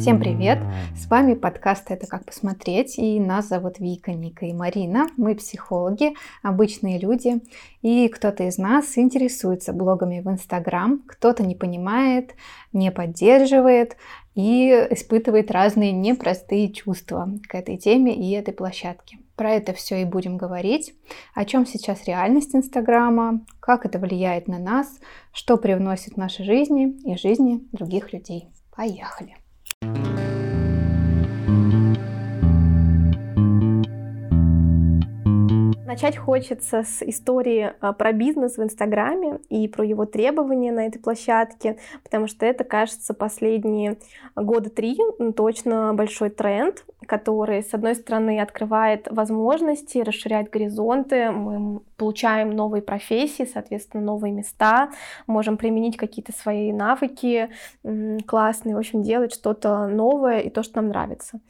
Всем привет! С вами подкаст «Это как посмотреть» и нас зовут Вика, Ника и Марина. Мы психологи, обычные люди, и кто-то из нас интересуется блогами в Инстаграм, кто-то не понимает, не поддерживает и испытывает разные непростые чувства к этой теме и этой площадке. Про это все и будем говорить. О чем сейчас реальность Инстаграма, как это влияет на нас, что привносит в наши жизни и жизни других людей. Поехали! Начать хочется с истории а, про бизнес в Инстаграме и про его требования на этой площадке, потому что это, кажется, последние года три точно большой тренд, который, с одной стороны, открывает возможности, расширяет горизонты, мы получаем новые профессии, соответственно, новые места, можем применить какие-то свои навыки классные, в общем, делать что-то новое и то, что нам нравится.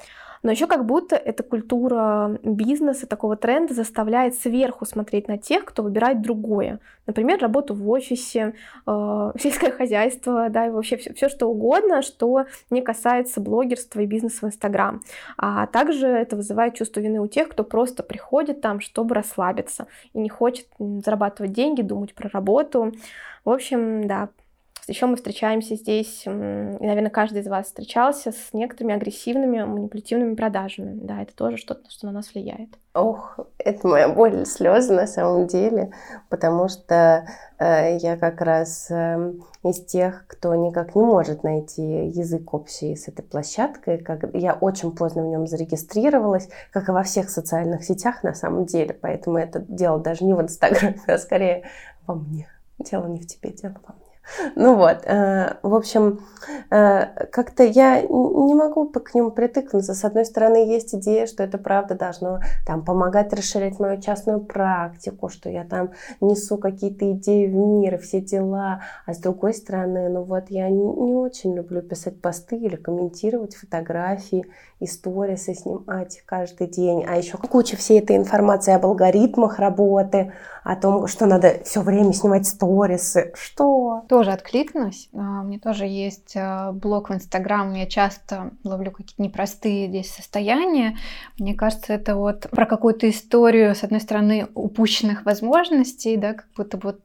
Но еще как будто эта культура бизнеса, такого тренда заставляет сверху смотреть на тех, кто выбирает другое. Например, работу в офисе, э, сельское хозяйство, да, и вообще все, все что угодно, что не касается блогерства и бизнеса в Инстаграм. А также это вызывает чувство вины у тех, кто просто приходит там, чтобы расслабиться и не хочет зарабатывать деньги, думать про работу. В общем, да, еще мы встречаемся здесь, наверное, каждый из вас встречался с некоторыми агрессивными, манипулятивными продажами. Да, это тоже что-то, что на нас влияет. Ох, это моя боль слезы на самом деле, потому что э, я как раз э, из тех, кто никак не может найти язык общий с этой площадкой. Как, я очень поздно в нем зарегистрировалась, как и во всех социальных сетях на самом деле, поэтому это дело даже не в Инстаграме, а скорее во мне. Дело не в тебе, дело во мне. Ну вот, э, в общем, э, как-то я не могу к нему притыкнуться. С одной стороны, есть идея, что это правда должно там помогать расширять мою частную практику, что я там несу какие-то идеи в мир, все дела. А с другой стороны, ну вот я не очень люблю писать посты или комментировать фотографии и сторисы снимать каждый день. А еще куча всей этой информации об алгоритмах работы, о том, что надо все время снимать сторисы. Что? Тоже откликнулась. А, мне тоже есть а, блог в Инстаграм, я часто ловлю какие-то непростые здесь состояния. Мне кажется, это вот про какую-то историю, с одной стороны, упущенных возможностей, да, как будто вот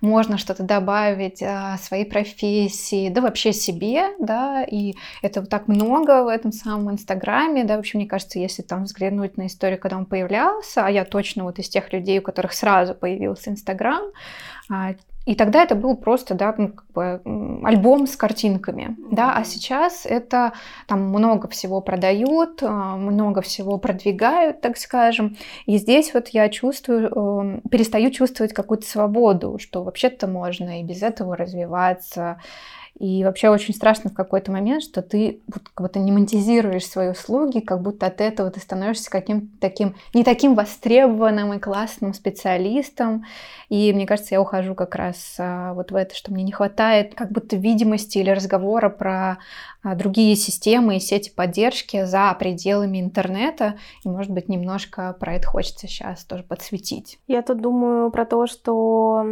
можно что-то добавить о своей профессии, да вообще себе, да, и это вот так много в этом самом Инстаграме, да, вообще, мне кажется, если там взглянуть на историю, когда он появлялся, а я точно вот из тех людей, у которых сразу появился Инстаграм. И тогда это был просто да, ну, как бы, альбом с картинками. Да? А сейчас это там много всего продают, а, много всего продвигают, так скажем. И здесь вот я чувствую, эм, перестаю чувствовать какую-то свободу, что вообще-то можно и без этого развиваться, и вообще очень страшно в какой-то момент, что ты как будто не монетизируешь свои услуги, как будто от этого ты становишься каким-то таким, не таким востребованным и классным специалистом. И мне кажется, я ухожу как раз а, вот в это, что мне не хватает как будто видимости или разговора про а, другие системы и сети поддержки за пределами интернета. И, может быть, немножко про это хочется сейчас тоже подсветить. Я тут думаю про то, что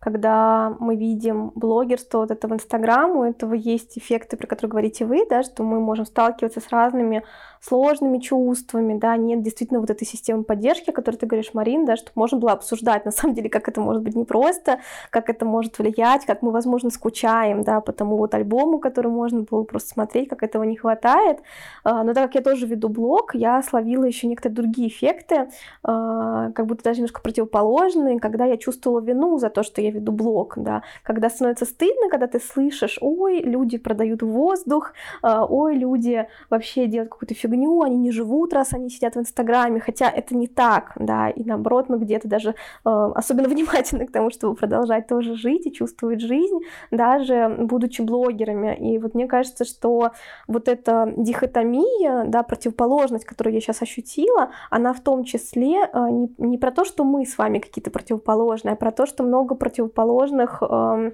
когда мы видим блогерство вот этого Инстаграма, у этого есть эффекты, про которые говорите вы, да, что мы можем сталкиваться с разными сложными чувствами, да, нет действительно вот этой системы поддержки, о которой ты говоришь, Марин, да, чтобы можно было обсуждать, на самом деле, как это может быть непросто, как это может влиять, как мы, возможно, скучаем, да, по тому вот альбому, который можно было просто смотреть, как этого не хватает. А, но так как я тоже веду блог, я словила еще некоторые другие эффекты, а, как будто даже немножко противоположные, когда я чувствовала вину за то, что я веду блог, да, когда становится стыдно, когда ты слышишь, ой, люди продают воздух, а, ой, люди вообще делают какую-то фигню, фигню, они не живут, раз они сидят в Инстаграме, хотя это не так, да, и наоборот, мы где-то даже э, особенно внимательны к тому, чтобы продолжать тоже жить и чувствовать жизнь, даже будучи блогерами. И вот мне кажется, что вот эта дихотомия, да, противоположность, которую я сейчас ощутила, она в том числе э, не, не про то, что мы с вами какие-то противоположные, а про то, что много противоположных э,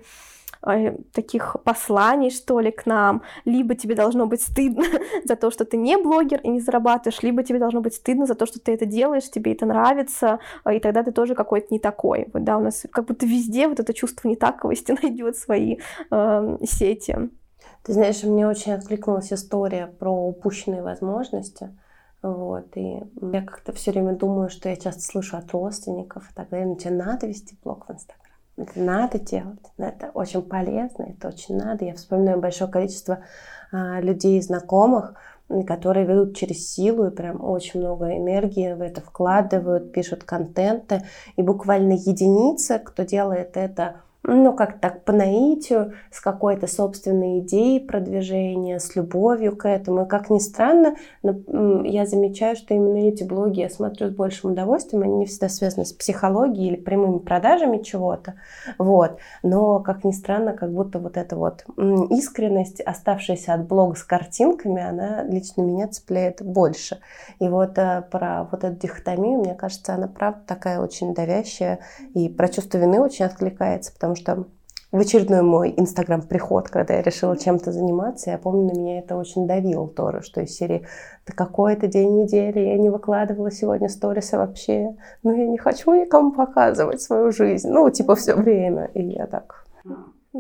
таких посланий, что ли, к нам. Либо тебе должно быть стыдно за то, что ты не блогер и не зарабатываешь, либо тебе должно быть стыдно за то, что ты это делаешь, тебе это нравится, и тогда ты тоже какой-то не такой. Вот, да, у нас как будто везде вот это чувство нетаковости найдет свои э, сети. Ты знаешь, мне очень откликнулась история про упущенные возможности. Вот, и я как-то все время думаю, что я часто слышу от родственников и так далее, ну тебе надо вести блог в Инстаграм. Это надо делать, это очень полезно, это очень надо. Я вспоминаю большое количество а, людей, знакомых, которые ведут через силу и прям очень много энергии в это вкладывают, пишут контенты. И буквально единицы, кто делает это ну, как так, по наитию, с какой-то собственной идеей продвижения, с любовью к этому. И как ни странно, я замечаю, что именно эти блоги я смотрю с большим удовольствием, они не всегда связаны с психологией или прямыми продажами чего-то, вот. Но, как ни странно, как будто вот эта вот искренность, оставшаяся от блога с картинками, она лично меня цепляет больше. И вот э, про вот эту дихотомию, мне кажется, она правда такая очень давящая, и про чувство вины очень откликается, потому что в очередной мой инстаграм-приход, когда я решила чем-то заниматься, я помню, на меня это очень давило тоже, что из серии «Да какой это день недели, я не выкладывала сегодня сторисы вообще, но я не хочу никому показывать свою жизнь». Ну, типа все время. И я так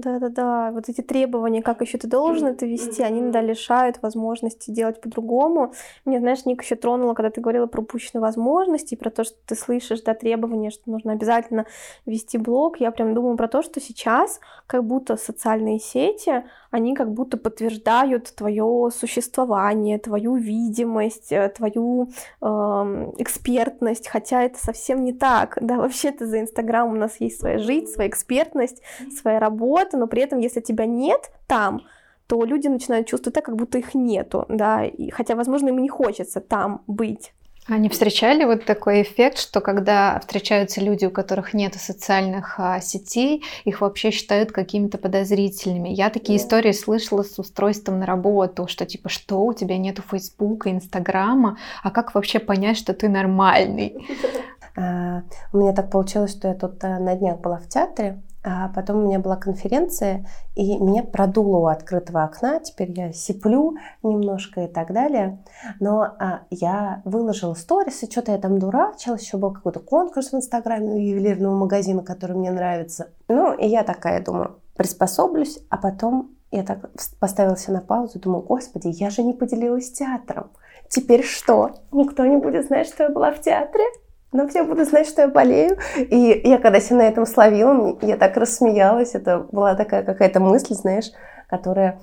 да-да-да, вот эти требования, как еще ты должен это вести, они иногда лишают возможности делать по-другому. Мне, знаешь, Ник еще тронула, когда ты говорила про упущенные возможности, про то, что ты слышишь, да, требования, что нужно обязательно вести блог. Я прям думаю про то, что сейчас как будто социальные сети, они как будто подтверждают твое существование, твою видимость, э, твою э, экспертность, хотя это совсем не так. Да, вообще-то за Инстаграм у нас есть своя жизнь, своя экспертность, своя работа, но при этом, если тебя нет там, то люди начинают чувствовать так, как будто их нету, да, и, хотя, возможно, им не хочется там быть. Они встречали вот такой эффект, что когда встречаются люди, у которых нет социальных а, сетей, их вообще считают какими-то подозрительными. Я такие да. истории слышала с устройством на работу, что типа, что у тебя нету Фейсбука, Инстаграма, а как вообще понять, что ты нормальный? А, у меня так получилось, что я тут а, на днях была в театре, а потом у меня была конференция, и меня продуло у открытого окна. Теперь я сиплю немножко и так далее. Но а, я выложила сторис, и что-то я там дурачилась. Еще был какой-то конкурс в Инстаграме у ювелирного магазина, который мне нравится. Ну, и я такая думаю, приспособлюсь, а потом я так поставила себя на паузу, думаю, господи, я же не поделилась театром. Теперь что? Никто не будет знать, что я была в театре? Но все будут знать, что я болею. И я когда себя на этом словила, я так рассмеялась. Это была такая какая-то мысль, знаешь, которая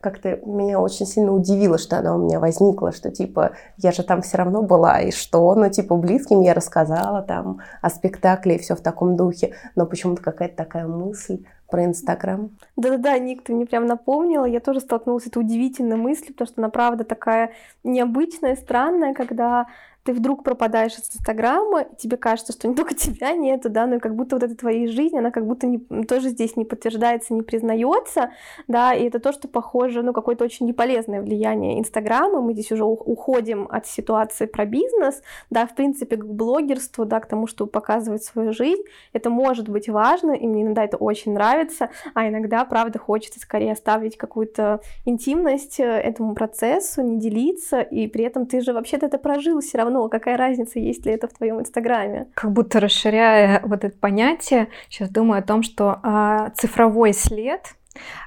как-то меня очень сильно удивила, что она у меня возникла, что типа я же там все равно была, и что, ну типа близким я рассказала там о спектакле и все в таком духе, но почему-то какая-то такая мысль про Инстаграм. Да-да-да, Ник, ты мне прям напомнила. Я тоже столкнулась с этой удивительной мыслью, потому что она правда такая необычная, странная, когда ты вдруг пропадаешь из Инстаграма, и тебе кажется, что не только тебя нету, да, но и как будто вот эта твоя жизнь, она как будто не, тоже здесь не подтверждается, не признается, да, и это то, что похоже, ну, какое-то очень неполезное влияние Инстаграма, мы здесь уже уходим от ситуации про бизнес, да, в принципе, к блогерству, да, к тому, чтобы показывать свою жизнь, это может быть важно, и мне иногда это очень нравится, а иногда, правда, хочется скорее оставить какую-то интимность э, этому процессу, не делиться, и при этом ты же вообще-то это прожил все равно, равно, какая разница, есть ли это в твоем инстаграме. Как будто расширяя вот это понятие, сейчас думаю о том, что а, цифровой след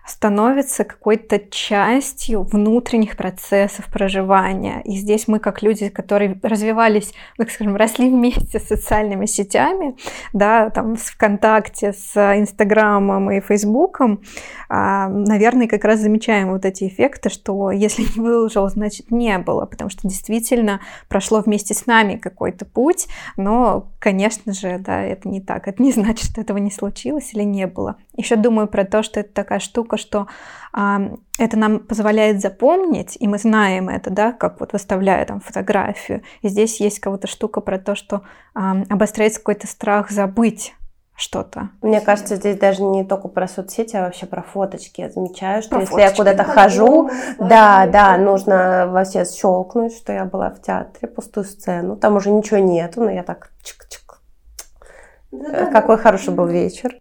становится какой-то частью внутренних процессов проживания. И здесь мы, как люди, которые развивались, так скажем, росли вместе с социальными сетями, да, там с ВКонтакте, с Инстаграмом и Фейсбуком, а, наверное, как раз замечаем вот эти эффекты, что если не выложил, значит не было, потому что действительно прошло вместе с нами какой-то путь, но, конечно же, да, это не так. Это не значит, что этого не случилось или не было. Еще думаю про то, что это такая штука, что а, это нам позволяет запомнить, и мы знаем это, да, как вот выставляя там фотографию. И здесь есть какая-то штука про то, что а, обостряется какой-то страх забыть что-то. Мне кажется, здесь даже не только про соцсети, а вообще про фоточки. Я замечаю, что про если фоточки. я куда-то хожу, да, да, нужно во все щелкнуть, что я была в театре, пустую сцену. Там уже ничего нету, но я так чик-чик. Да, Какой да, хороший был вечер.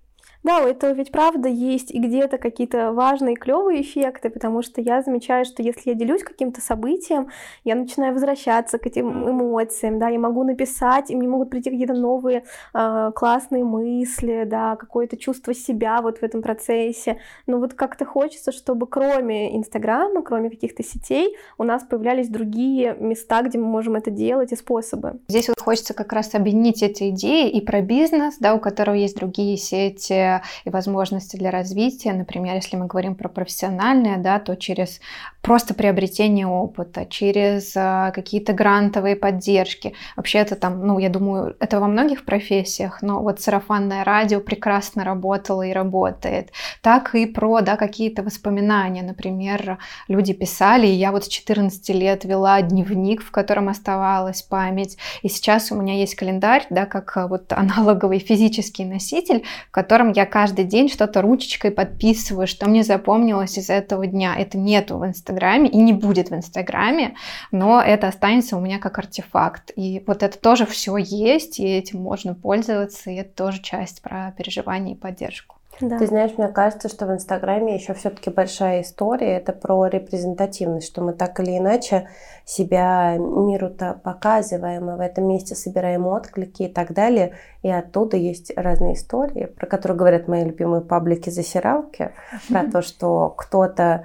Да, это ведь правда есть и где-то какие-то важные клевые эффекты, потому что я замечаю, что если я делюсь каким-то событием, я начинаю возвращаться к этим эмоциям, да, я могу написать, и мне могут прийти какие-то новые э, классные мысли, да, какое-то чувство себя вот в этом процессе. Но вот как-то хочется, чтобы кроме Инстаграма, кроме каких-то сетей, у нас появлялись другие места, где мы можем это делать и способы. Здесь вот хочется как раз объединить эти идеи и про бизнес, да, у которого есть другие сети, и возможности для развития. Например, если мы говорим про профессиональное, да, то через просто приобретение опыта, через а, какие-то грантовые поддержки. Вообще это там, ну, я думаю, это во многих профессиях, но вот сарафанное радио прекрасно работало и работает. Так и про, да, какие-то воспоминания. Например, люди писали, и я вот с 14 лет вела дневник, в котором оставалась память. И сейчас у меня есть календарь, да, как а, вот аналоговый физический носитель, в котором я каждый день что-то ручечкой подписываю, что мне запомнилось из этого дня. Это нету в Инстаграме и не будет в Инстаграме, но это останется у меня как артефакт. И вот это тоже все есть, и этим можно пользоваться, и это тоже часть про переживание и поддержку. Да. Ты знаешь, мне кажется, что в Инстаграме еще все-таки большая история. Это про репрезентативность, что мы так или иначе себя миру-то показываем, и в этом месте собираем отклики и так далее. И оттуда есть разные истории, про которые говорят мои любимые паблики-засиралки, про то, что кто-то а,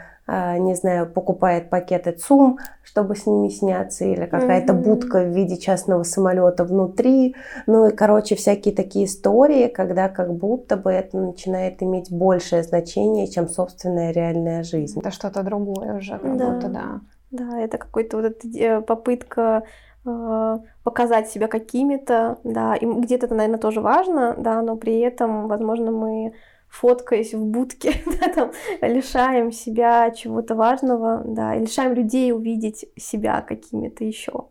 не знаю, покупает пакеты ЦУМ, чтобы с ними сняться, или какая-то mm-hmm. будка в виде частного самолета внутри. Ну и, короче, всякие такие истории, когда как будто бы это начинает иметь большее значение, чем собственная реальная жизнь. Это что-то другое уже, как да. будто, да. Да, это какой-то вот эта э, попытка э, показать себя какими-то, да, и где-то это, наверное, тоже важно, да, но при этом, возможно, мы фоткаясь в будке, да, там, лишаем себя чего-то важного, да, лишаем людей увидеть себя какими-то еще.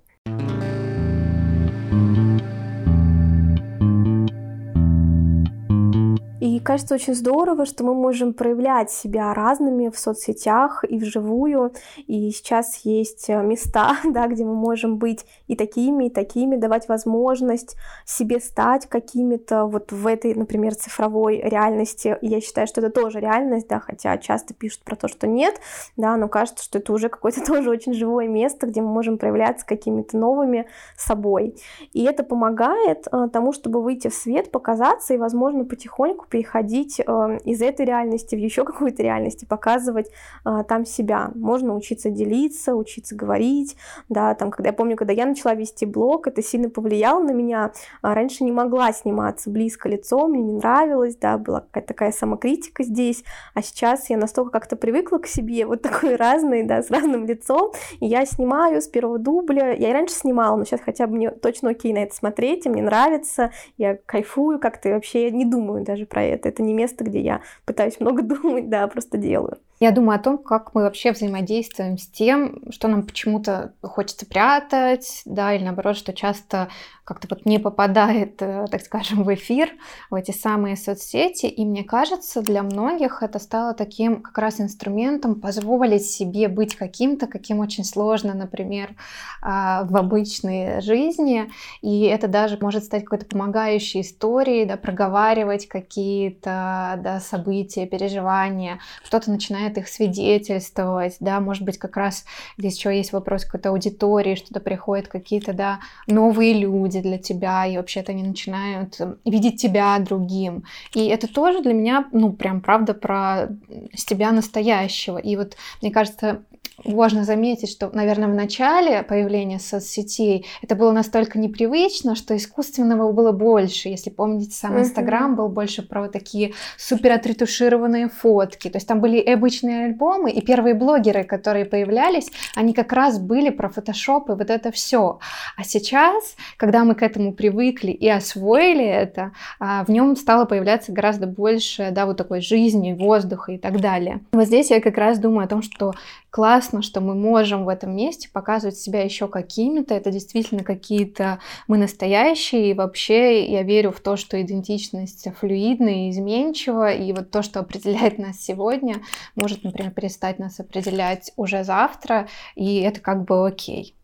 И кажется очень здорово, что мы можем проявлять себя разными в соцсетях и вживую. И сейчас есть э, места, да, где мы можем быть и такими, и такими, давать возможность себе стать какими-то вот в этой, например, цифровой реальности. И я считаю, что это тоже реальность, да, хотя часто пишут про то, что нет, да, но кажется, что это уже какое-то тоже очень живое место, где мы можем проявляться какими-то новыми собой. И это помогает э, тому, чтобы выйти в свет, показаться и, возможно, потихоньку переходить э, из этой реальности в еще какую-то реальность и показывать э, там себя. Можно учиться делиться, учиться говорить, да, там, когда я помню, когда я начала вести блог, это сильно повлияло на меня. А раньше не могла сниматься близко лицом, мне не нравилось, да, была какая-то такая самокритика здесь, а сейчас я настолько как-то привыкла к себе, вот такой разный, да, с разным лицом, и я снимаю с первого дубля, я и раньше снимала, но сейчас хотя бы мне точно окей на это смотреть, и мне нравится, я кайфую как-то, вообще не думаю даже про это. Это не место, где я пытаюсь много думать, да, просто делаю. Я думаю о том, как мы вообще взаимодействуем с тем, что нам почему-то хочется прятать, да, или наоборот, что часто как-то вот не попадает, э, так скажем, в эфир, в эти самые соцсети. И мне кажется, для многих это стало таким как раз инструментом позволить себе быть каким-то, каким очень сложно, например, а, в обычной жизни. И это даже может стать какой-то помогающей историей, да, проговаривать какие-то да, события, переживания. Кто-то начинает их свидетельствовать, да, может быть, как раз здесь еще есть вопрос какой-то аудитории, что-то приходят какие-то, да, новые люди, для тебя, и вообще-то они начинают эм, видеть тебя другим. И это тоже для меня, ну, прям правда про с тебя настоящего. И вот, мне кажется, важно заметить, что, наверное, в начале появления соцсетей это было настолько непривычно, что искусственного было больше. Если помните, сам Инстаграм uh-huh. был больше про вот такие супер отретушированные фотки. То есть там были обычные альбомы, и первые блогеры, которые появлялись, они как раз были про фотошоп и вот это все. А сейчас, когда мы к этому привыкли и освоили это, а, в нем стало появляться гораздо больше, да, вот такой жизни, воздуха и так далее. Вот здесь я как раз думаю о том, что классно, что мы можем в этом месте показывать себя еще какими-то. Это действительно какие-то мы настоящие. И вообще я верю в то, что идентичность флюидна и изменчива. И вот то, что определяет нас сегодня, может, например, перестать нас определять уже завтра. И это как бы окей.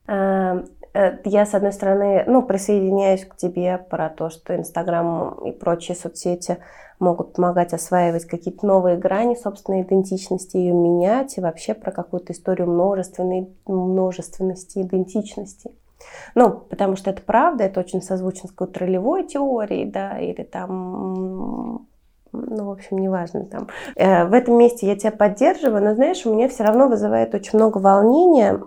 Э, я, с одной стороны, ну, присоединяюсь к тебе про то, что Инстаграм и прочие соцсети могут помогать осваивать какие-то новые грани собственной идентичности, ее менять, и вообще про какую-то историю множественной, множественности идентичности. Ну, потому что это правда, это очень созвучно с какой-то ролевой теорией, да, или там ну, в общем, неважно там. Э, в этом месте я тебя поддерживаю, но, знаешь, у меня все равно вызывает очень много волнения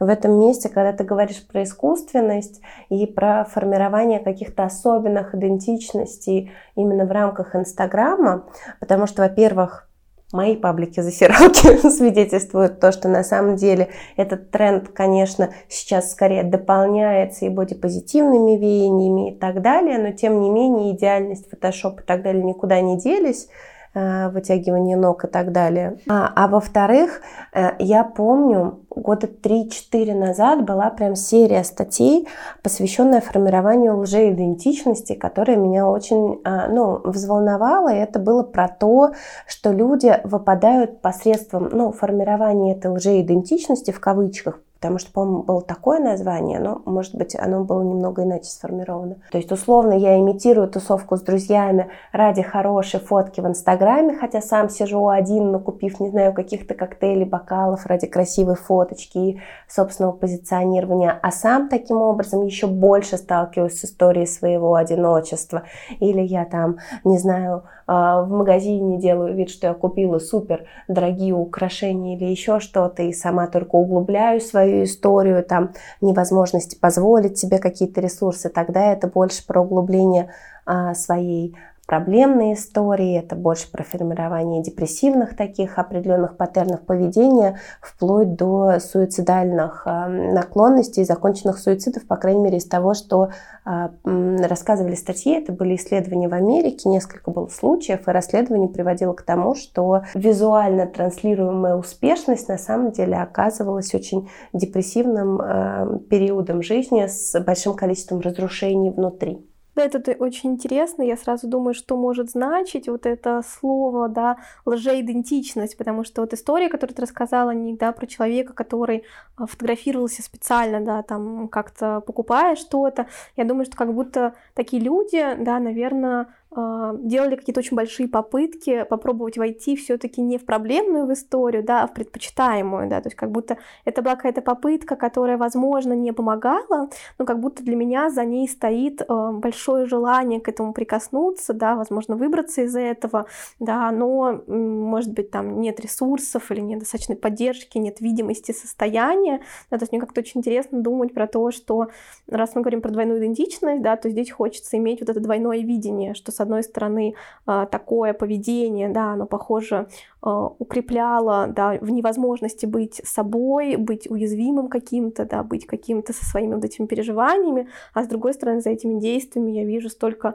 в этом месте, когда ты говоришь про искусственность и про формирование каких-то особенных идентичностей именно в рамках Инстаграма, потому что, во-первых, мои паблики-засиралки свидетельствуют то, что на самом деле этот тренд, конечно, сейчас скорее дополняется и бодипозитивными веяниями и так далее, но тем не менее идеальность, фотошоп и так далее никуда не делись. Э, вытягивание ног и так далее. А, а во-вторых, э, я помню, года 3-4 назад была прям серия статей, посвященная формированию лжеидентичности, которая меня очень э, ну, взволновала. И это было про то, что люди выпадают посредством ну, формирования этой лжеидентичности в кавычках Потому что, по-моему, было такое название, но, может быть, оно было немного иначе сформировано. То есть, условно, я имитирую тусовку с друзьями ради хорошей фотки в Инстаграме, хотя сам сижу один, накупив, не знаю, каких-то коктейлей, бокалов ради красивой фоточки и собственного позиционирования, а сам таким образом еще больше сталкиваюсь с историей своего одиночества. Или я там, не знаю, а, в магазине делаю вид, что я купила супер дорогие украшения или еще что-то, и сама только углубляю свою историю, там невозможности позволить себе какие-то ресурсы, тогда это больше про углубление а, своей проблемные истории, это больше про формирование депрессивных таких определенных паттернов поведения, вплоть до суицидальных э, наклонностей, законченных суицидов, по крайней мере, из того, что э, рассказывали статьи. Это были исследования в Америке, несколько было случаев, и расследование приводило к тому, что визуально транслируемая успешность на самом деле оказывалась очень депрессивным э, периодом жизни с большим количеством разрушений внутри. Да, это очень интересно. Я сразу думаю, что может значить вот это слово, да, лжеидентичность, потому что вот история, которую ты рассказала, не, да, про человека, который а, фотографировался специально, да, там как-то покупая что-то, я думаю, что как будто такие люди, да, наверное, делали какие-то очень большие попытки попробовать войти все-таки не в проблемную в историю, да, а в предпочитаемую, да, то есть как будто это была какая-то попытка, которая, возможно, не помогала, но как будто для меня за ней стоит а, большое желание к этому прикоснуться, да, возможно, выбраться из этого, да, но, может быть, там нет ресурсов или нет достаточной поддержки, нет видимости состояния, да, то есть мне как-то очень интересно думать про то, что раз мы говорим про двойную идентичность, да, то здесь хочется иметь вот это двойное видение, что с одной стороны, а, такое поведение, да, оно, похоже, а, укрепляло да, в невозможности быть собой, быть уязвимым каким-то, да, быть каким-то со своими вот этими переживаниями, а с другой стороны, за этими действиями я вижу столько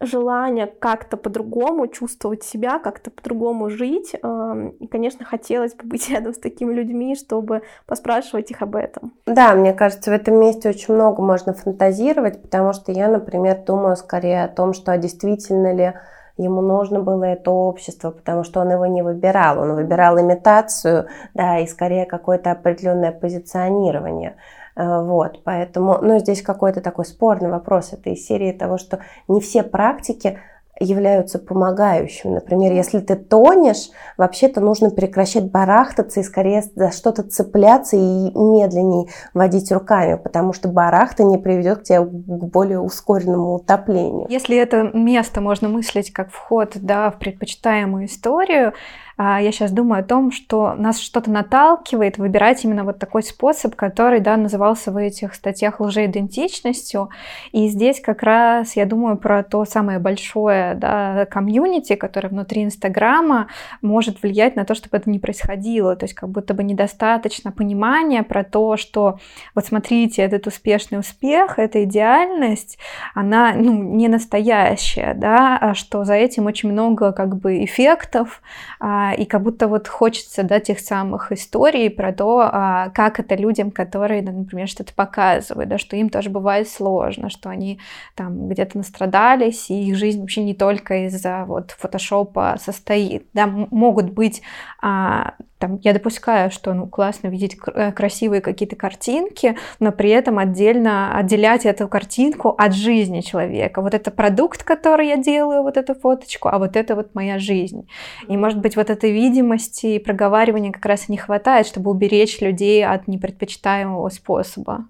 желание как-то по-другому чувствовать себя, как-то по-другому жить. И, конечно, хотелось бы быть рядом с такими людьми, чтобы поспрашивать их об этом. Да, мне кажется, в этом месте очень много можно фантазировать, потому что я, например, думаю скорее о том, что действительно ли ему нужно было это общество, потому что он его не выбирал, он выбирал имитацию, да, и скорее какое-то определенное позиционирование. Э, вот, поэтому, ну, здесь какой-то такой спорный вопрос. Это из серии того, что не все практики являются помогающими. Например, если ты тонешь, вообще-то нужно прекращать барахтаться и скорее за что-то цепляться и медленнее водить руками, потому что барахта не приведет к тебе к более ускоренному утоплению. Если это место можно мыслить как вход да, в предпочитаемую историю, я сейчас думаю о том, что нас что-то наталкивает выбирать именно вот такой способ, который, да, назывался в этих статьях лжеидентичностью. И здесь как раз я думаю про то самое большое, да, комьюнити, которое внутри Инстаграма может влиять на то, чтобы это не происходило. То есть как будто бы недостаточно понимания про то, что вот смотрите, этот успешный успех, эта идеальность, она, ну, не настоящая, да, а что за этим очень много как бы эффектов, а, и как будто вот хочется, да, тех самых историй про то, а, как это людям, которые, например, что-то показывают, да, что им тоже бывает сложно, что они там где-то настрадались, и их жизнь вообще не только из-за вот фотошопа состоит, да, могут быть а, там, я допускаю, что ну, классно видеть э, красивые какие-то картинки, но при этом отдельно отделять эту картинку от жизни человека. Вот это продукт, который я делаю, вот эту фоточку, а вот это вот моя жизнь. И, может быть, вот этой видимости и проговаривания как раз и не хватает, чтобы уберечь людей от непредпочитаемого способа.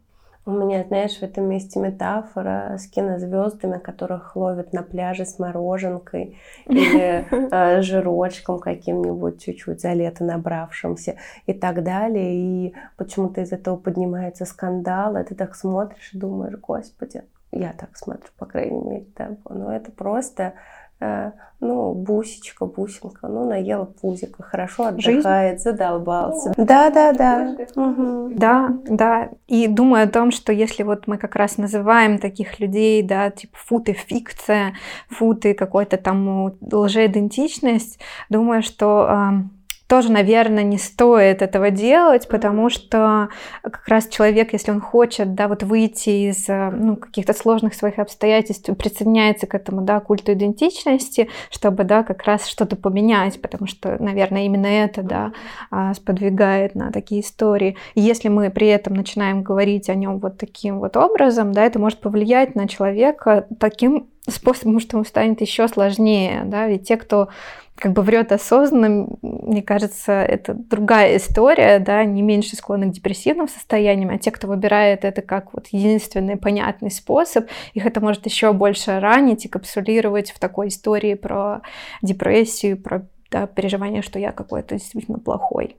У меня, знаешь, в этом месте метафора с кинозвездами, которых ловят на пляже с мороженкой или э, жирочком каким-нибудь чуть-чуть за лето набравшимся и так далее. И почему-то из этого поднимается скандал, и ты так смотришь и думаешь, господи, я так смотрю, по крайней мере, да, но это просто ну, бусечка, бусинка, ну, наела пузика, хорошо отдыхает, Жизнь? задолбался. Да, да, да. Угу. Да, да. И думаю о том, что если вот мы как раз называем таких людей, да, типа футы фикция, футы какой-то там лжеидентичность, думаю, что тоже, наверное, не стоит этого делать, потому что как раз человек, если он хочет, да, вот выйти из э, ну, каких-то сложных своих обстоятельств, присоединяется к этому, да, культу идентичности, чтобы, да, как раз что-то поменять, потому что, наверное, именно это, да, а, сподвигает на такие истории. И если мы при этом начинаем говорить о нем вот таким вот образом, да, это может повлиять на человека таким способом, что ему станет еще сложнее, да, ведь те, кто как бы врет осознанно, мне кажется, это другая история, да, не меньше склонны к депрессивным состояниям, а те, кто выбирает это как вот единственный понятный способ, их это может еще больше ранить и капсулировать в такой истории про депрессию, про да, переживание, что я какой-то действительно плохой.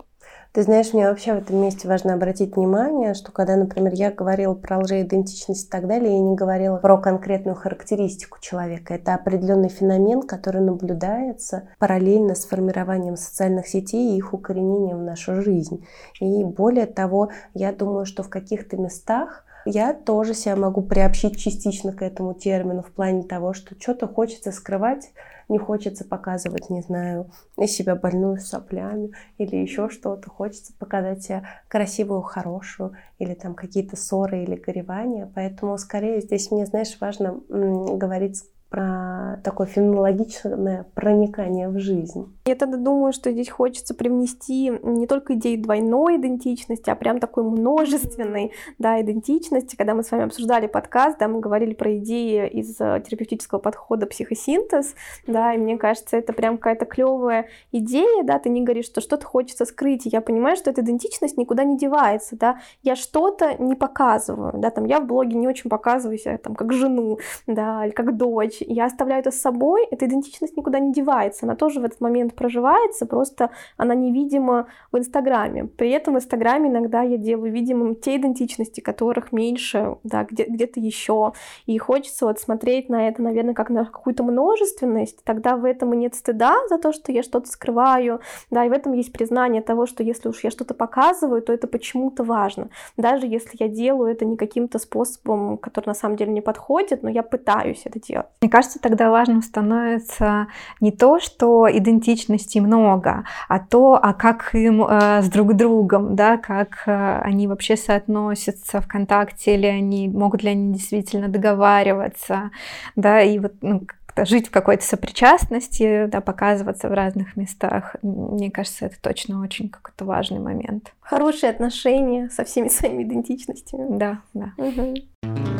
Ты знаешь, мне вообще в этом месте важно обратить внимание, что когда, например, я говорила про лжеидентичность и так далее, я не говорила про конкретную характеристику человека. Это определенный феномен, который наблюдается параллельно с формированием социальных сетей и их укоренением в нашу жизнь. И более того, я думаю, что в каких-то местах я тоже себя могу приобщить частично к этому термину в плане того, что что-то хочется скрывать, не хочется показывать, не знаю, себя больную с соплями или еще что-то. Хочется показать себя красивую, хорошую или там какие-то ссоры или горевания. Поэтому скорее здесь мне, знаешь, важно говорить про такое феноменологичное проникание в жизнь. Я тогда думаю, что здесь хочется привнести не только идею двойной идентичности, а прям такой множественной да, идентичности. Когда мы с вами обсуждали подкаст, да, мы говорили про идеи из э, терапевтического подхода психосинтез, да, и мне кажется, это прям какая-то клевая идея, да, ты не говоришь, что что-то хочется скрыть, и я понимаю, что эта идентичность никуда не девается, да, я что-то не показываю, да, там я в блоге не очень показываю себя там как жену, да, или как дочь, вещь, я оставляю это с собой, эта идентичность никуда не девается, она тоже в этот момент проживается, просто она невидима в Инстаграме. При этом в Инстаграме иногда я делаю видимым те идентичности, которых меньше, да, где, где-то еще. И хочется вот смотреть на это, наверное, как на какую-то множественность, тогда в этом и нет стыда за то, что я что-то скрываю, да, и в этом есть признание того, что если уж я что-то показываю, то это почему-то важно. Даже если я делаю это не каким-то способом, который на самом деле не подходит, но я пытаюсь это делать. Мне кажется, тогда важным становится не то, что идентичностей много, а то, а как им э, с друг другом, да, как э, они вообще соотносятся в контакте, или они могут ли они действительно договариваться, да, и вот ну, жить в какой-то сопричастности, да, показываться в разных местах. Мне кажется, это точно очень какой-то важный момент. Хорошие отношения со всеми своими идентичностями. Да, да. Угу.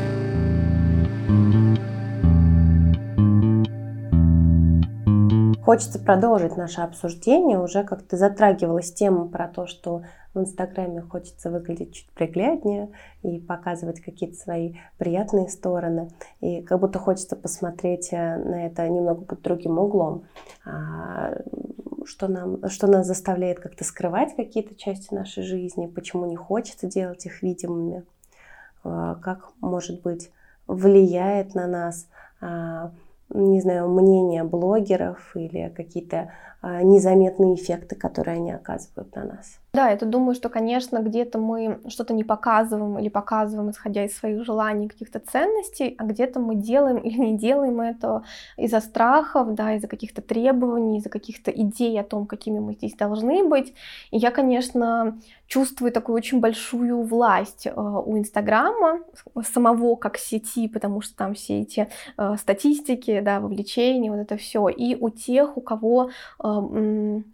Хочется продолжить наше обсуждение. Уже как-то затрагивалась тема про то, что в Инстаграме хочется выглядеть чуть пригляднее и показывать какие-то свои приятные стороны. И как будто хочется посмотреть э, на это немного под другим углом. А, что, нам, что нас заставляет как-то скрывать какие-то части нашей жизни, почему не хочется делать их видимыми, а, как, может быть, влияет на нас а, не знаю, мнения блогеров или какие-то незаметные эффекты, которые они оказывают на нас. Да, я думаю, что, конечно, где-то мы что-то не показываем или показываем, исходя из своих желаний, каких-то ценностей, а где-то мы делаем или не делаем это из-за страхов, да, из-за каких-то требований, из-за каких-то идей о том, какими мы здесь должны быть. И я, конечно, чувствую такую очень большую власть э, у Инстаграма, самого как сети, потому что там все эти э, статистики, да, вовлечения, вот это все, и у тех, у кого э,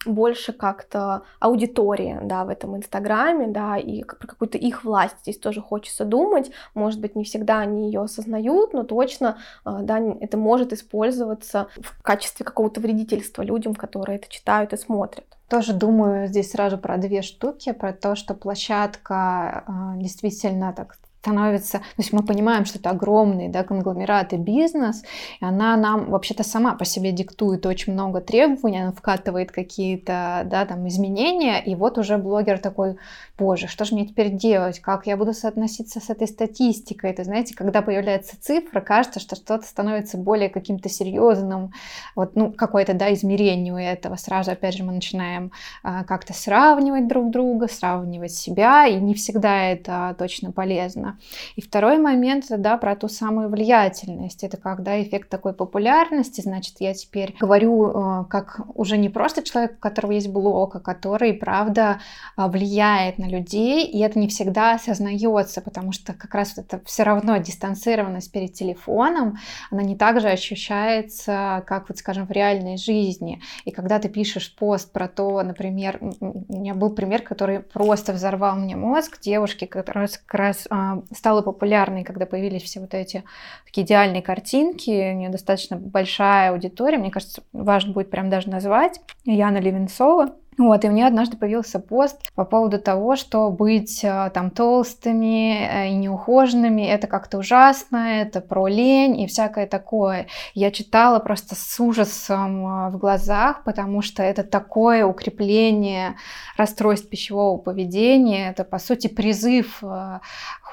больше как-то аудитория, да, в этом Инстаграме, да, и про какую-то их власть здесь тоже хочется думать. Может быть, не всегда они ее осознают, но точно, э, да, это может использоваться в качестве какого-то вредительства людям, которые это читают и смотрят. Тоже думаю здесь сразу про две штуки, про то, что площадка э, действительно так становится, то есть мы понимаем, что это огромный да, конгломерат и бизнес, и она нам вообще-то сама по себе диктует очень много требований, она вкатывает какие-то да, там, изменения, и вот уже блогер такой, боже, что же мне теперь делать, как я буду соотноситься с этой статистикой, это, знаете, когда появляется цифра, кажется, что что-то становится более каким-то серьезным, вот, ну, какое-то, да, измерение у этого, сразу, опять же, мы начинаем а, как-то сравнивать друг друга, сравнивать себя, и не всегда это точно полезно. И второй момент, да, про ту самую влиятельность. Это когда эффект такой популярности, значит, я теперь говорю э, как уже не просто человек, у которого есть блог, а который, правда, э, влияет на людей, и это не всегда осознается, потому что как раз вот это все равно дистанцированность перед телефоном, она не так же ощущается, как вот, скажем, в реальной жизни. И когда ты пишешь пост про то, например, у меня был пример, который просто взорвал мне мозг, девушки, которая как раз а, стала популярной, когда появились все вот эти такие идеальные картинки, у нее достаточно большая аудитория, мне кажется, важно будет прям даже назвать, Яна Левинцова, вот, и у нее однажды появился пост по поводу того, что быть э, там толстыми э, и неухоженными это как-то ужасно, это про лень и всякое такое. Я читала просто с ужасом э, в глазах, потому что это такое укрепление расстройств пищевого поведения, это по сути призыв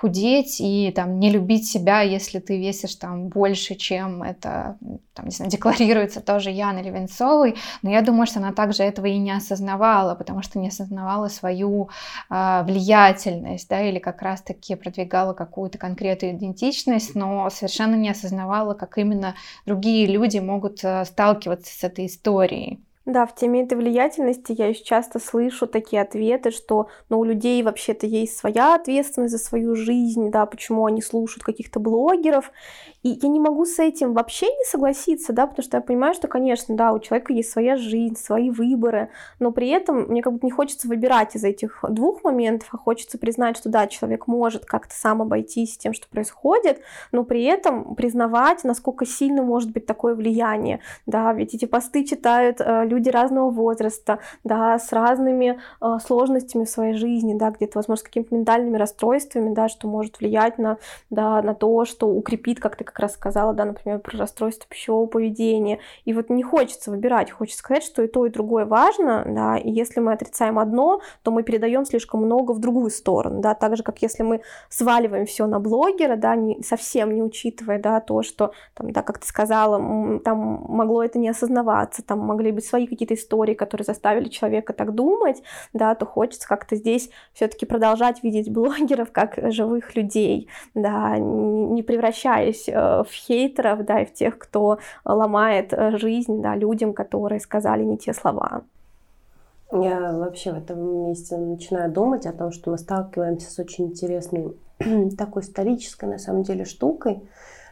худеть и там не любить себя, если ты весишь там больше, чем это, там, не знаю, декларируется тоже Яной Левенцовой, но я думаю, что она также этого и не осознавала, потому что не осознавала свою э, влиятельность, да, или как раз-таки продвигала какую-то конкретную идентичность, но совершенно не осознавала, как именно другие люди могут э, сталкиваться с этой историей. Да, в теме этой влиятельности я еще часто слышу такие ответы, что ну, у людей вообще-то есть своя ответственность за свою жизнь, да, почему они слушают каких-то блогеров. И я не могу с этим вообще не согласиться, да, потому что я понимаю, что, конечно, да, у человека есть своя жизнь, свои выборы, но при этом мне как бы не хочется выбирать из этих двух моментов, а хочется признать, что да, человек может как-то сам обойтись тем, что происходит, но при этом признавать, насколько сильно может быть такое влияние, да, ведь эти посты читают э, люди разного возраста, да, с разными э, сложностями в своей жизни, да, где-то, возможно, с какими-то ментальными расстройствами, да, что может влиять на, да, на то, что укрепит, как ты как раз сказала, да, например, про расстройство пищевого поведения. И вот не хочется выбирать, хочется сказать, что и то, и другое важно, да, и если мы отрицаем одно, то мы передаем слишком много в другую сторону, да, так же, как если мы сваливаем все на блогера, да, не, совсем не учитывая, да, то, что, там, да, как ты сказала, там могло это не осознаваться, там могли быть свои какие-то истории, которые заставили человека так думать, да, то хочется как-то здесь все-таки продолжать видеть блогеров как живых людей, да, не превращаясь Э, в хейтеров, да, и в тех, кто ломает э, жизнь, да, людям, которые сказали не те слова. Я вообще в этом месте начинаю думать о том, что мы сталкиваемся с очень интересной такой исторической, на самом деле, штукой,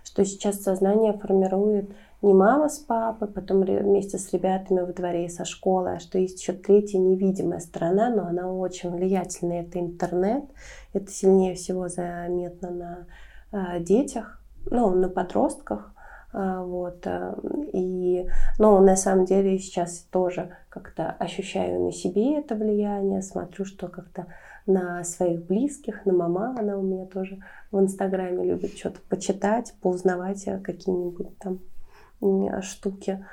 что сейчас сознание формирует не мама с папой, потом вместе с ребятами во дворе и со школы, а что есть еще третья невидимая сторона, но она очень влиятельная, это интернет. Это сильнее всего заметно на э, детях, ну, на подростках. А, вот. Э, и, ну, на самом деле сейчас тоже как-то ощущаю на себе это влияние, смотрю, что как-то на своих близких, на мама, она у меня тоже в Инстаграме любит что-то почитать, поузнавать какие-нибудь там штуки.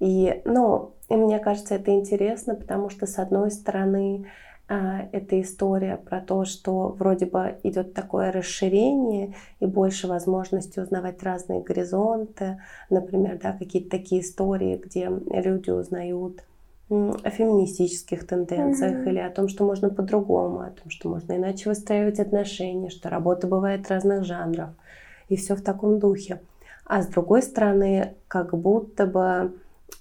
И, ну, и мне кажется, это интересно, потому что, с одной стороны, а, эта история про то, что вроде бы идет такое расширение и больше возможности узнавать разные горизонты. Например, да, какие-то такие истории, где люди узнают о феминистических тенденциях mm-hmm. или о том, что можно по-другому, о том, что можно иначе выстраивать отношения, что работа бывает разных жанров. И все в таком духе. А с другой стороны, как будто бы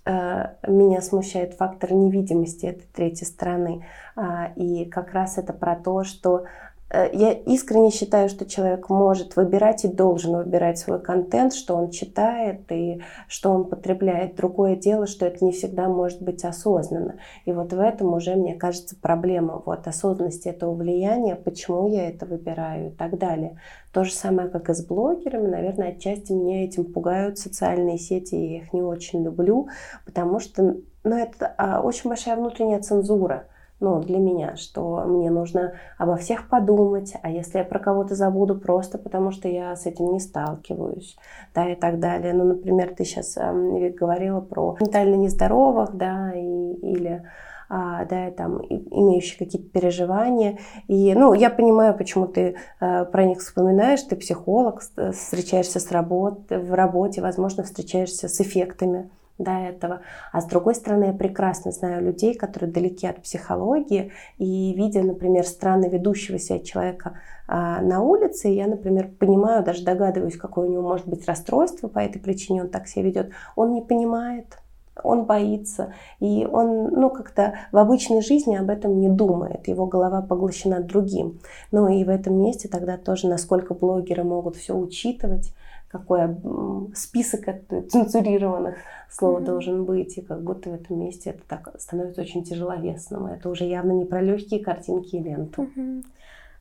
Э, меня смущает фактор невидимости этой третьей стороны. А, и как раз это про то, что я искренне считаю, что человек может выбирать и должен выбирать свой контент, что он читает и что он потребляет. Другое дело, что это не всегда может быть осознанно. И вот в этом уже, мне кажется, проблема вот осознанности этого влияния, почему я это выбираю и так далее. То же самое, как и с блогерами. Наверное, отчасти меня этим пугают социальные сети, я их не очень люблю, потому что ну, это а, очень большая внутренняя цензура ну, для меня, что мне нужно обо всех подумать, а если я про кого-то забуду просто потому, что я с этим не сталкиваюсь, да, и так далее. Ну, например, ты сейчас э, говорила про ментально нездоровых, да, и, или а, да, там, имеющие какие-то переживания. И, ну, я понимаю, почему ты а, про них вспоминаешь, ты психолог, встречаешься с работ, в работе, возможно, встречаешься с эффектами до этого. А с другой стороны, я прекрасно знаю людей, которые далеки от психологии, и видя, например, странно ведущего себя человека а, на улице, я, например, понимаю, даже догадываюсь, какое у него может быть расстройство, по этой причине он так себя ведет, он не понимает, он боится, и он, ну, как-то в обычной жизни об этом не думает, его голова поглощена другим. Ну и в этом месте тогда тоже, насколько блогеры могут все учитывать, какой список цензурированных слов mm-hmm. должен быть, и как будто в этом месте это так становится очень тяжеловесным. Это уже явно не про легкие картинки и ленту. Mm-hmm.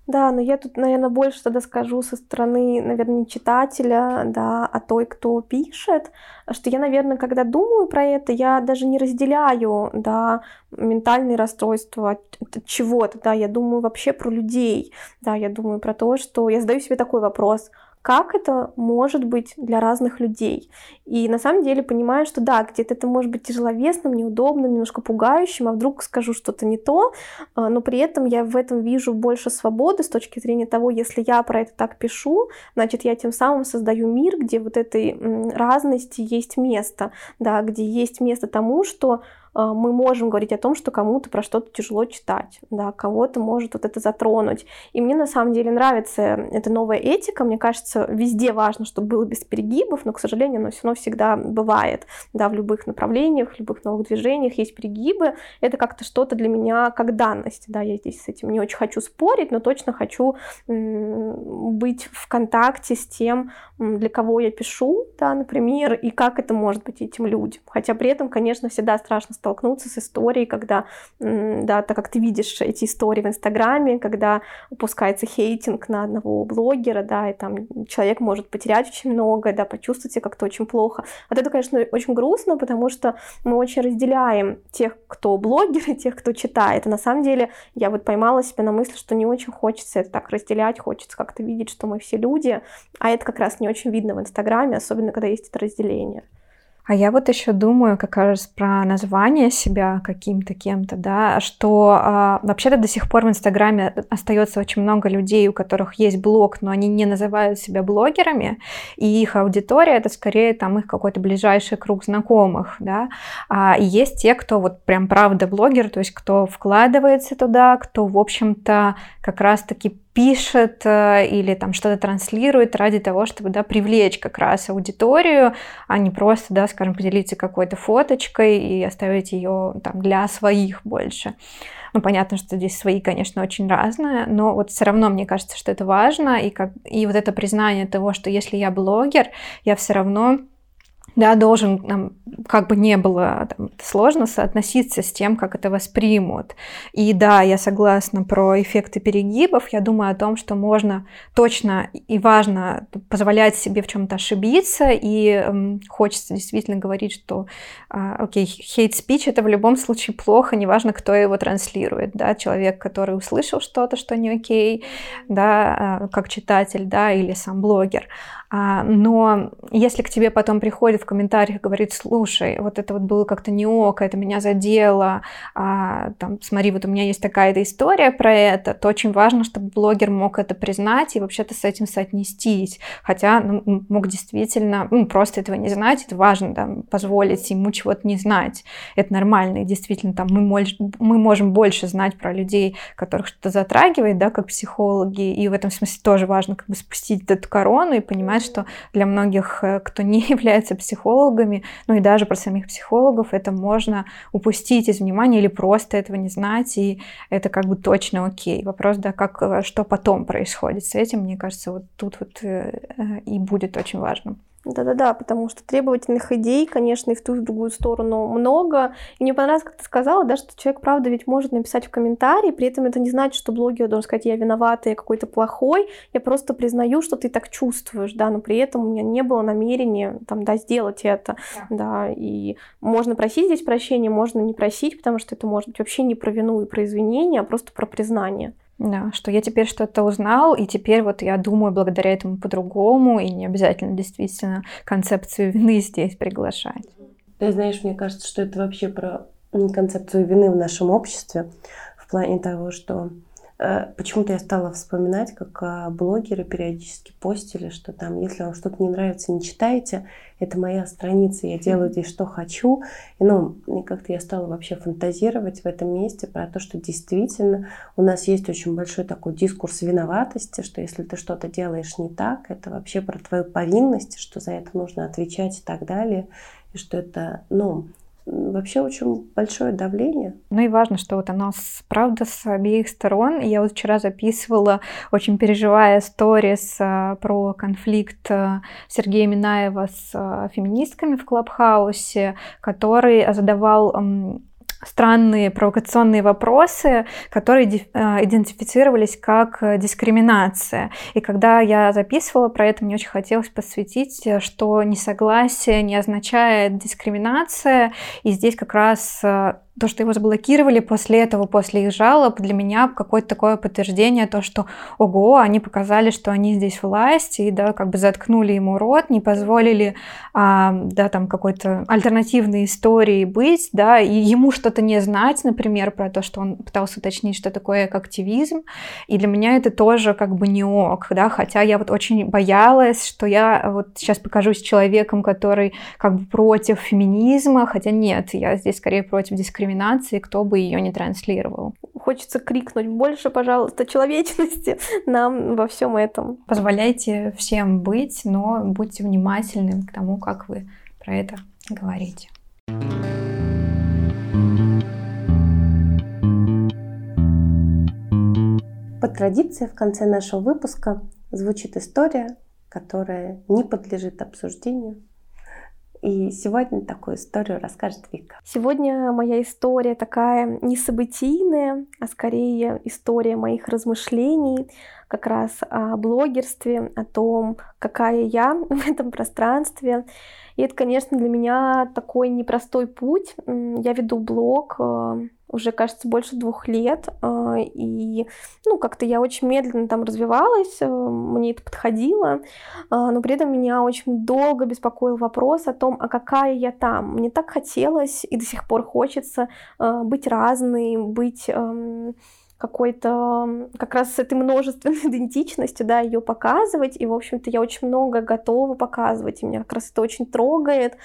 Да, но я тут, наверное, больше тогда скажу со стороны, наверное, не читателя, да, а той, кто пишет, что я, наверное, когда думаю про это, я даже не разделяю, да, ментальные расстройства от чего-то, да, я думаю вообще про людей, да, я думаю про то, что я задаю себе такой вопрос, как это может быть для разных людей. И на самом деле понимаю, что да, где-то это может быть тяжеловесным, неудобным, немножко пугающим, а вдруг скажу что-то не то, а, но при этом я в этом вижу больше свободы с точки зрения того, если я про это так пишу, значит, я тем самым создаю мир, где вот этой разности есть место, да, где есть место тому, что мы можем говорить о том, что кому-то про что-то тяжело читать, да, кого-то может вот это затронуть. И мне на самом деле нравится эта новая этика, мне кажется, везде важно, чтобы было без перегибов, но, к сожалению, оно все равно всегда бывает, да, в любых направлениях, в любых новых движениях есть перегибы, это как-то что-то для меня как данность, да, я здесь с этим не очень хочу спорить, но точно хочу быть в контакте с тем, для кого я пишу, да, например, и как это может быть этим людям. Хотя при этом, конечно, всегда страшно столкнуться с историей, когда, да, так как ты видишь эти истории в Инстаграме, когда упускается хейтинг на одного блогера, да, и там человек может потерять очень много, да, почувствовать себя как-то очень плохо. Вот это, конечно, очень грустно, потому что мы очень разделяем тех, кто блогер, и тех, кто читает. И на самом деле я вот поймала себя на мысли, что не очень хочется это так разделять, хочется как-то видеть, что мы все люди, а это как раз не очень видно в Инстаграме, особенно когда есть это разделение. А я вот еще думаю как раз про название себя каким-то кем-то, да, что а, вообще-то до сих пор в Инстаграме остается очень много людей, у которых есть блог, но они не называют себя блогерами, и их аудитория это скорее там их какой-то ближайший круг знакомых, да. А, и есть те, кто вот прям правда блогер, то есть кто вкладывается туда, кто в общем-то как раз-таки пишет э, или там что-то транслирует ради того, чтобы да, привлечь как раз аудиторию, а не просто, да, скажем, поделиться какой-то фоточкой и оставить ее там для своих больше. Ну, понятно, что здесь свои, конечно, очень разные, но вот все равно мне кажется, что это важно, и, как, и вот это признание того, что если я блогер, я все равно да, должен, нам, как бы не было там, сложно соотноситься с тем, как это воспримут. И да, я согласна про эффекты перегибов. Я думаю о том, что можно точно и важно позволять себе в чем-то ошибиться. И эм, хочется действительно говорить, что, э, окей, хейт-спич это в любом случае плохо, неважно, кто его транслирует. Да? Человек, который услышал что-то, что не окей, да, э, как читатель, да, или сам блогер. А, но если к тебе потом приходит в комментариях, говорит, слушай, вот это вот было как-то не ок, это меня задело, а, там, смотри, вот у меня есть такая-то история про это, то очень важно, чтобы блогер мог это признать и вообще-то с этим соотнестись. Хотя ну, мог действительно ну, просто этого не знать, это важно, да, позволить ему чего-то не знать. Это нормально, и действительно там мы, мы можем больше знать про людей, которых что-то затрагивает, да, как психологи, и в этом смысле тоже важно как бы спустить эту корону и понимать, что для многих, э, кто не является психологами, ну и даже про самих психологов, это можно упустить из внимания или просто этого не знать, и это как бы точно окей. Вопрос, да, как, э, что потом происходит с этим, мне кажется, вот тут вот э, и будет очень важным. Да-да-да, потому что требовательных идей, конечно, и в ту и в другую сторону много. И мне понравилось, как ты сказала, да, что человек, правда, ведь может написать в комментарии, при этом это не значит, что блогер должен сказать, я виновата, я какой-то плохой, я просто признаю, что ты так чувствуешь, да, но при этом у меня не было намерения, там, да, сделать это, да, да и можно просить здесь прощения, можно не просить, потому что это может быть вообще не про вину и про извинения, а просто про признание. Да, что я теперь что-то узнал, и теперь вот я думаю благодаря этому по-другому, и не обязательно действительно концепцию вины здесь приглашать. Ты знаешь, мне кажется, что это вообще про концепцию вины в нашем обществе, в плане того, что почему-то я стала вспоминать, как а, блогеры периодически постили, что там, если вам что-то не нравится, не читайте, это моя страница, я делаю здесь что хочу. И, ну, как-то я стала вообще фантазировать в этом месте про то, что действительно у нас есть очень большой такой дискурс виноватости, что если ты что-то делаешь не так, это вообще про твою повинность, что за это нужно отвечать и так далее, и что это, ну, вообще очень большое давление. Ну и важно, что вот оно правда с обеих сторон. Я вот вчера записывала, очень переживая сторис а, про конфликт а, Сергея Минаева с а, феминистками в Клабхаусе, который задавал странные провокационные вопросы, которые э, идентифицировались как э, дискриминация. И когда я записывала про это, мне очень хотелось посвятить, э, что несогласие не означает дискриминация, и здесь как раз то, что его заблокировали после этого, после их жалоб, для меня какое-то такое подтверждение, то, что, ого, они показали, что они здесь власть, и, да, как бы заткнули ему рот, не позволили, а, да, там, какой-то альтернативной истории быть, да, и ему что-то не знать, например, про то, что он пытался уточнить, что такое активизм, и для меня это тоже как бы не ок, да, хотя я вот очень боялась, что я вот сейчас покажусь человеком, который как бы против феминизма, хотя нет, я здесь скорее против дискриминации, дискриминации, кто бы ее не транслировал. Хочется крикнуть больше, пожалуйста, человечности нам во всем этом. Позволяйте всем быть, но будьте внимательны к тому, как вы про это говорите. По традиции в конце нашего выпуска звучит история, которая не подлежит обсуждению, и сегодня такую историю расскажет Вика. Сегодня моя история такая не событийная, а скорее история моих размышлений как раз о блогерстве, о том, какая я в этом пространстве. И это, конечно, для меня такой непростой путь. Я веду блог э, уже, кажется, больше двух лет, э, и, ну, как-то я очень медленно там развивалась, э, мне это подходило, но при этом меня очень долго беспокоил вопрос о том, а какая я там. Мне так хотелось и до сих пор хочется быть разной, быть какой-то как раз с этой множественной идентичностью, да, ее показывать. И, в общем-то, я очень много готова показывать. И меня как раз это очень трогает,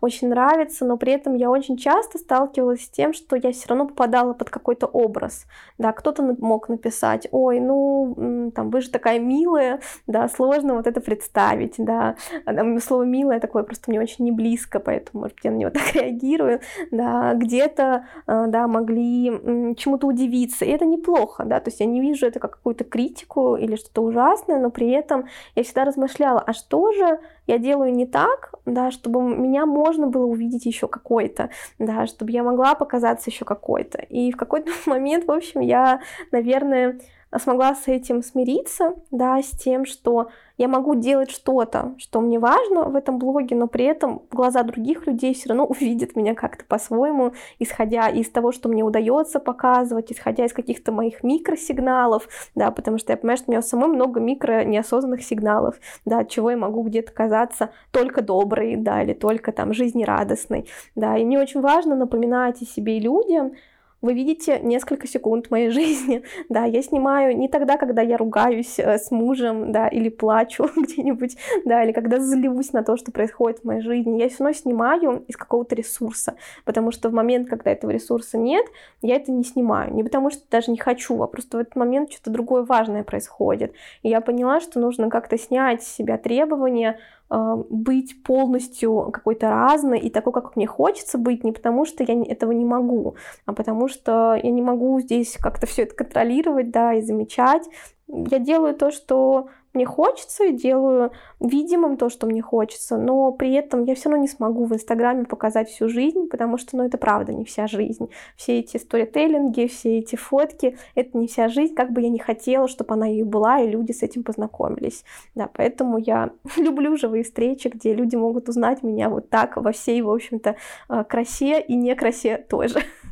очень нравится, но при этом я очень часто сталкивалась с тем, что я все равно попадала под какой-то образ. Да, кто-то мог написать, ой, ну, там, вы же такая милая, да, сложно вот это представить, да. А, слово милая такое просто мне очень не близко, поэтому, может я на него так реагирую, да. Где-то, а, да, могли чему-то удивиться, и это не плохо, да, то есть я не вижу это как какую-то критику или что-то ужасное, но при этом я всегда размышляла, а что же я делаю не так, да, чтобы меня можно было увидеть еще какой-то, да, чтобы я могла показаться еще какой-то. И в какой-то момент, в общем, я, наверное, смогла с этим смириться, да, с тем, что я могу делать что-то, что мне важно в этом блоге, но при этом глаза других людей все равно увидят меня как-то по-своему, исходя из того, что мне удается показывать, исходя из каких-то моих микросигналов, да, потому что я понимаю, что у меня самой много микро неосознанных сигналов, да, от чего я могу где-то казаться только доброй, да, или только там жизнерадостной, да, и мне очень важно напоминать о себе и людям, вы видите несколько секунд моей жизни. Да, я снимаю не тогда, когда я ругаюсь э, с мужем, да, или плачу где-нибудь, да, или когда злюсь на то, что происходит в моей жизни. Я все равно снимаю из какого-то ресурса, потому что в момент, когда этого ресурса нет, я это не снимаю. Не потому что даже не хочу, а просто в этот момент что-то другое важное происходит. И я поняла, что нужно как-то снять с себя требования быть полностью какой-то разной и такой, как мне хочется быть, не потому что я этого не могу, а потому что я не могу здесь как-то все это контролировать, да, и замечать. Я делаю то, что мне хочется, и делаю видимым то, что мне хочется, но при этом я все равно не смогу в Инстаграме показать всю жизнь, потому что, ну, это правда не вся жизнь. Все эти сторителлинги, все эти фотки, это не вся жизнь, как бы я не хотела, чтобы она и была, и люди с этим познакомились. Да, поэтому я люблю живые встречи, где люди могут узнать меня вот так во всей, в общем-то, э, красе и не красе тоже.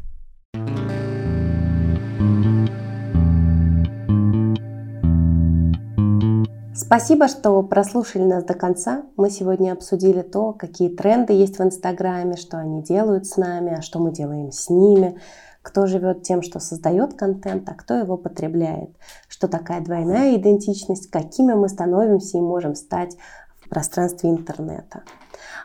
Спасибо, что прослушали нас до конца. Мы сегодня обсудили то, какие тренды есть в Инстаграме, что они делают с нами, а что мы делаем с ними, кто живет тем, что создает контент, а кто его потребляет, что такая двойная идентичность, какими мы становимся и можем стать в пространстве интернета.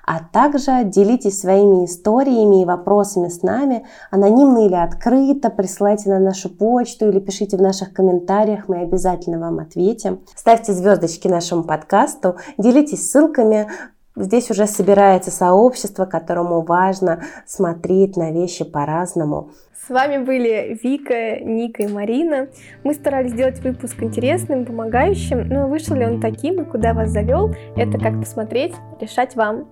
А также делитесь своими историями и вопросами с нами, анонимно или открыто, присылайте на нашу почту или пишите в наших комментариях, мы обязательно вам ответим. Ставьте звездочки нашему подкасту, делитесь ссылками, Здесь уже собирается сообщество, которому важно смотреть на вещи по-разному. С вами были Вика, Ника и Марина. Мы старались сделать выпуск интересным, помогающим, но вышел ли он таким и куда вас завел, это как посмотреть, решать вам.